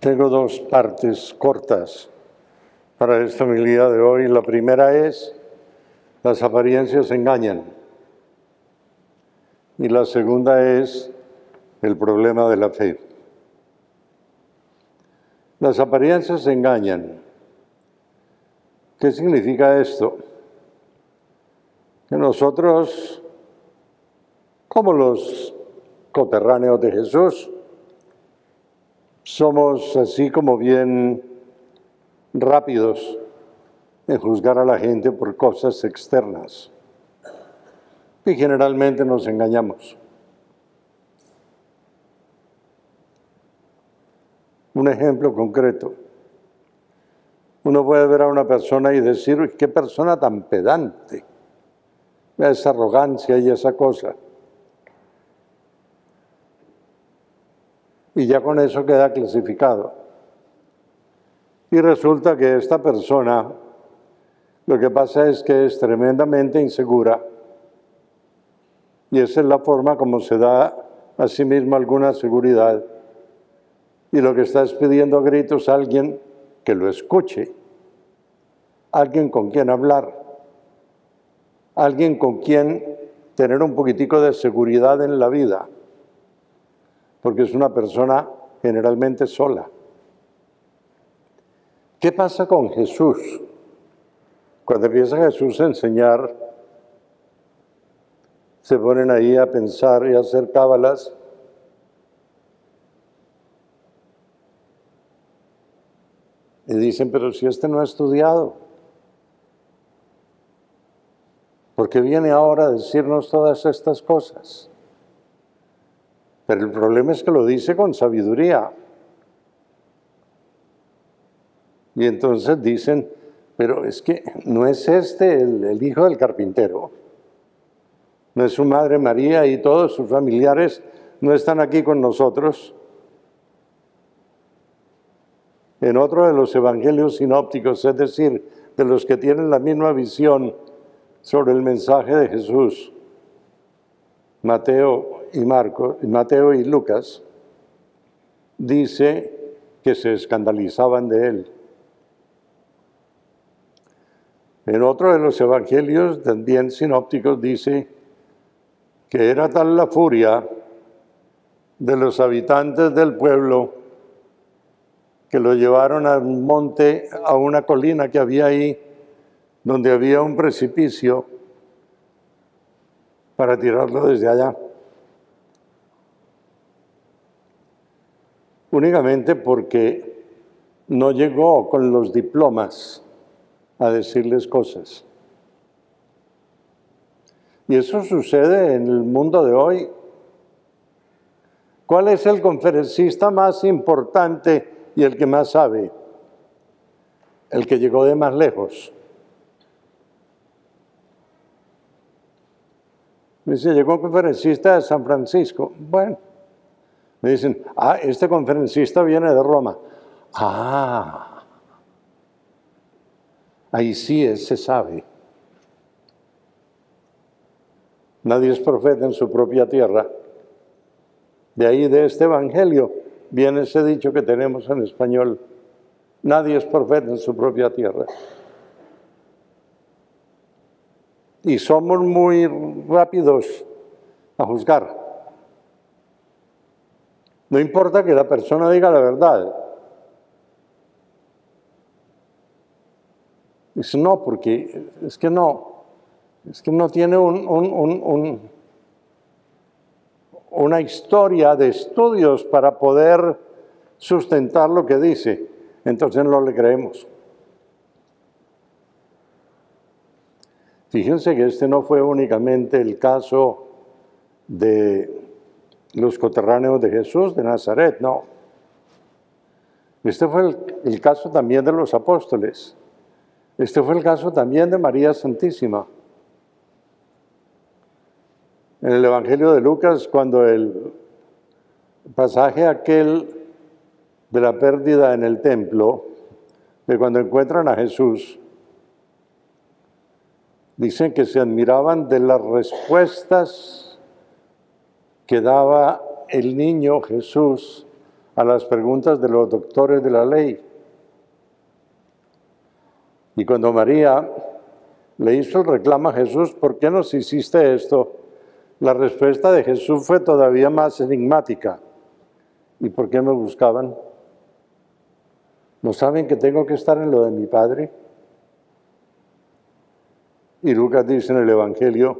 Tengo dos partes cortas para esta humildad de hoy. La primera es, las apariencias engañan. Y la segunda es el problema de la fe. Las apariencias engañan. ¿Qué significa esto? Que nosotros, como los coterráneos de Jesús, somos así como bien rápidos en juzgar a la gente por cosas externas. Y generalmente nos engañamos. Un ejemplo concreto. Uno puede ver a una persona y decir, qué persona tan pedante, esa arrogancia y esa cosa. Y ya con eso queda clasificado. Y resulta que esta persona lo que pasa es que es tremendamente insegura y esa es la forma como se da a sí mismo alguna seguridad. Y lo que está es pidiendo a gritos a alguien que lo escuche, alguien con quien hablar, alguien con quien tener un poquitico de seguridad en la vida, porque es una persona generalmente sola. ¿Qué pasa con Jesús? Cuando empieza Jesús a enseñar, se ponen ahí a pensar y a hacer cábalas Y dicen, pero si este no ha estudiado, ¿por qué viene ahora a decirnos todas estas cosas? Pero el problema es que lo dice con sabiduría. Y entonces dicen, pero es que no es este el, hijo del carpintero, no es su madre María y todos sus familiares no están aquí con nosotros. En otro de los evangelios sinópticos, es decir, de los que tienen la misma visión sobre el mensaje de Jesús, Mateo y Marcos, Mateo y Lucas, dice que se escandalizaban de él. En otro de los evangelios, también sinópticos, dice que era tal la furia de los habitantes del pueblo que lo llevaron al monte, a una colina que había ahí, donde había un precipicio, para tirarlo desde allá. Únicamente porque no llegó con los diplomas a decirles cosas. Y eso sucede en el mundo de hoy. ¿Cuál es el conferencista más importante y el que más sabe, el que llegó de más lejos. Me dice, llegó un conferencista de San Francisco. Bueno, me dicen, ah, este conferencista viene de Roma. Ah, ahí sí se sabe. Nadie es profeta en su propia tierra. De ahí de este evangelio viene ese dicho que tenemos en español, nadie es profeta en su propia tierra. Y somos muy rápidos a juzgar. No importa que la persona diga la verdad. Dice, no, porque es que no, es que no tiene un, un una historia de estudios para poder sustentar lo que dice, entonces no le creemos. Fíjense que este no fue únicamente el caso de los coterráneos de Jesús de Nazaret, no. Este fue el, caso también de los apóstoles. Este fue el caso también de María Santísima en el Evangelio de Lucas cuando el pasaje aquel de la pérdida en el templo, de cuando encuentran a Jesús, dicen que se admiraban de las respuestas que daba el niño Jesús a las preguntas de los doctores de la ley. Y cuando María le hizo el reclamo a Jesús, ¿por qué nos hiciste esto? La respuesta de Jesús fue todavía más enigmática. ¿Y por qué me buscaban? ¿No saben que tengo que estar en lo de mi Padre? Y Lucas dice en el Evangelio,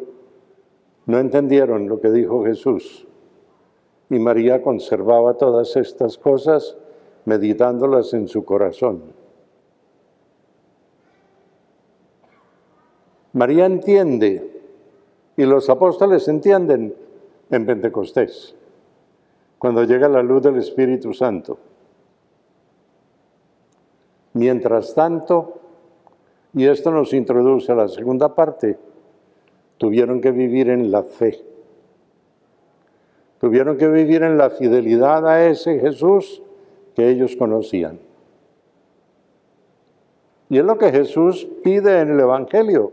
no entendieron lo que dijo Jesús. Y María conservaba todas estas cosas meditándolas en su corazón. María entiende y los apóstoles entienden en Pentecostés, cuando llega la luz del Espíritu Santo. Mientras tanto, y esto nos introduce a la segunda parte, tuvieron que vivir en la fe. Tuvieron que vivir en la fidelidad a ese Jesús que ellos conocían. Y es lo que Jesús pide en el Evangelio.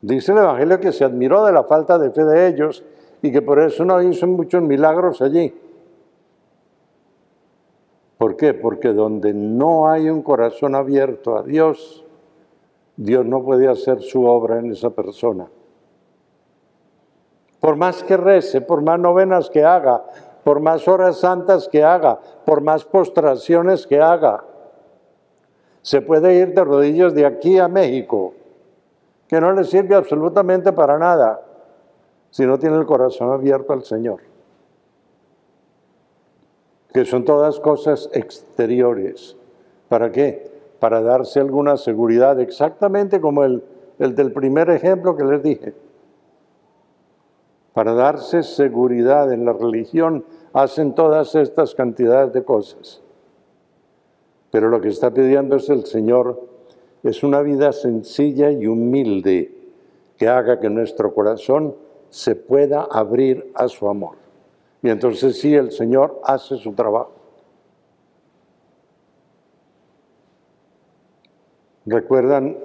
Dice el Evangelio que se admiró de la falta de fe de ellos y que por eso no hizo muchos milagros allí. ¿Por qué? Porque donde no hay un corazón abierto a Dios, Dios no puede hacer su obra en esa persona. Por más que rece, por más novenas que haga, por más horas santas que haga, por más postraciones que haga, se puede ir de rodillas de aquí a México, que no le sirve absolutamente para nada si no tiene el corazón abierto al Señor que son todas cosas exteriores. ¿Para qué? Para darse alguna seguridad, exactamente como el, el del primer ejemplo que les dije. Para darse seguridad en la religión hacen todas estas cantidades de cosas. Pero lo que está pidiendo es el Señor es una vida sencilla y humilde que haga que nuestro corazón se pueda abrir a su amor. Y entonces sí, el Señor hace su trabajo. ¿Recuerdan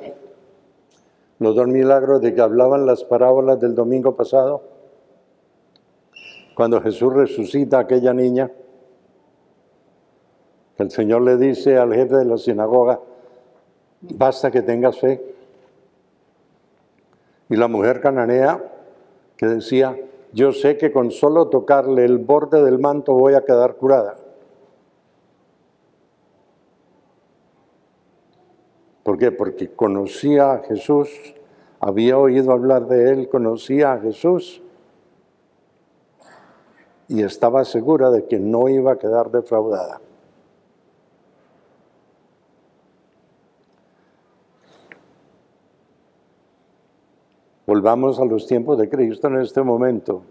los dos milagros de que hablaban las parábolas del domingo pasado? Cuando Jesús resucita a aquella niña, el Señor le dice al jefe de la sinagoga, basta que tengas fe. Y la mujer cananea que decía, yo sé que con solo tocarle el borde del manto voy a quedar curada. ¿Por qué? Porque conocía a Jesús, había oído hablar de él, conocía a Jesús y estaba segura de que no iba a quedar defraudada. Volvamos a los tiempos de Cristo en este momento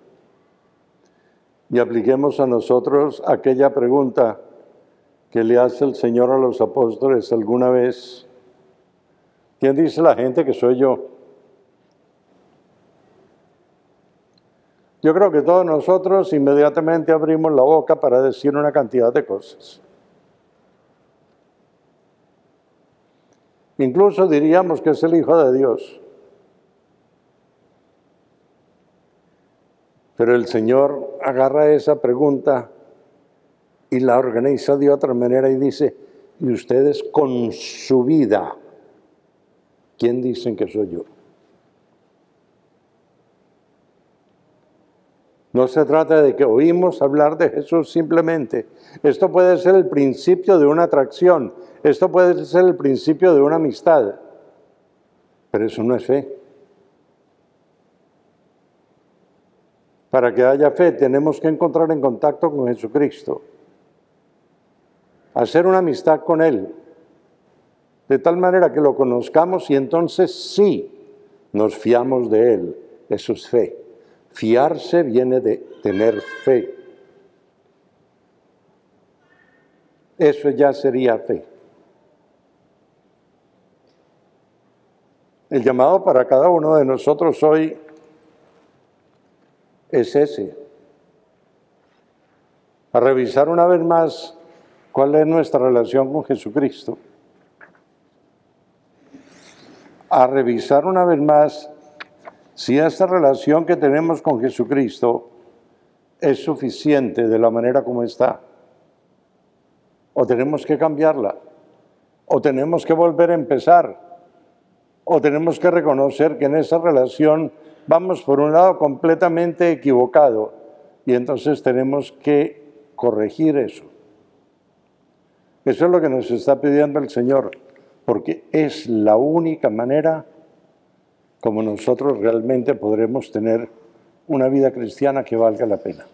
y apliquemos a nosotros aquella pregunta que le hace el Señor a los apóstoles alguna vez. ¿Quién dice la gente que soy yo? Yo creo que todos nosotros inmediatamente abrimos la boca para decir una cantidad de cosas. Incluso diríamos que es el Hijo de Dios. Pero el Señor agarra esa pregunta y la organiza de otra manera y dice, y ustedes con su vida, ¿quién dicen que soy yo? No se trata de que oímos hablar de Jesús simplemente. Esto puede ser el principio de una atracción. Esto puede ser el principio de una amistad. Pero eso no es fe. Para que haya fe tenemos que encontrar en contacto con Jesucristo, hacer una amistad con Él, de tal manera que lo conozcamos y entonces sí nos fiamos de Él. Eso es fe. Fiarse viene de tener fe. Eso ya sería fe. El llamado para cada uno de nosotros hoy es ese. A revisar una vez más cuál es nuestra relación con Jesucristo. A revisar una vez más si esta relación que tenemos con Jesucristo es suficiente de la manera como está. O tenemos que cambiarla. O tenemos que volver a empezar. O tenemos que reconocer que en esa relación vamos por un lado completamente equivocado y entonces tenemos que corregir eso. Eso es lo que nos está pidiendo el Señor, porque es la única manera como nosotros realmente podremos tener una vida cristiana que valga la pena.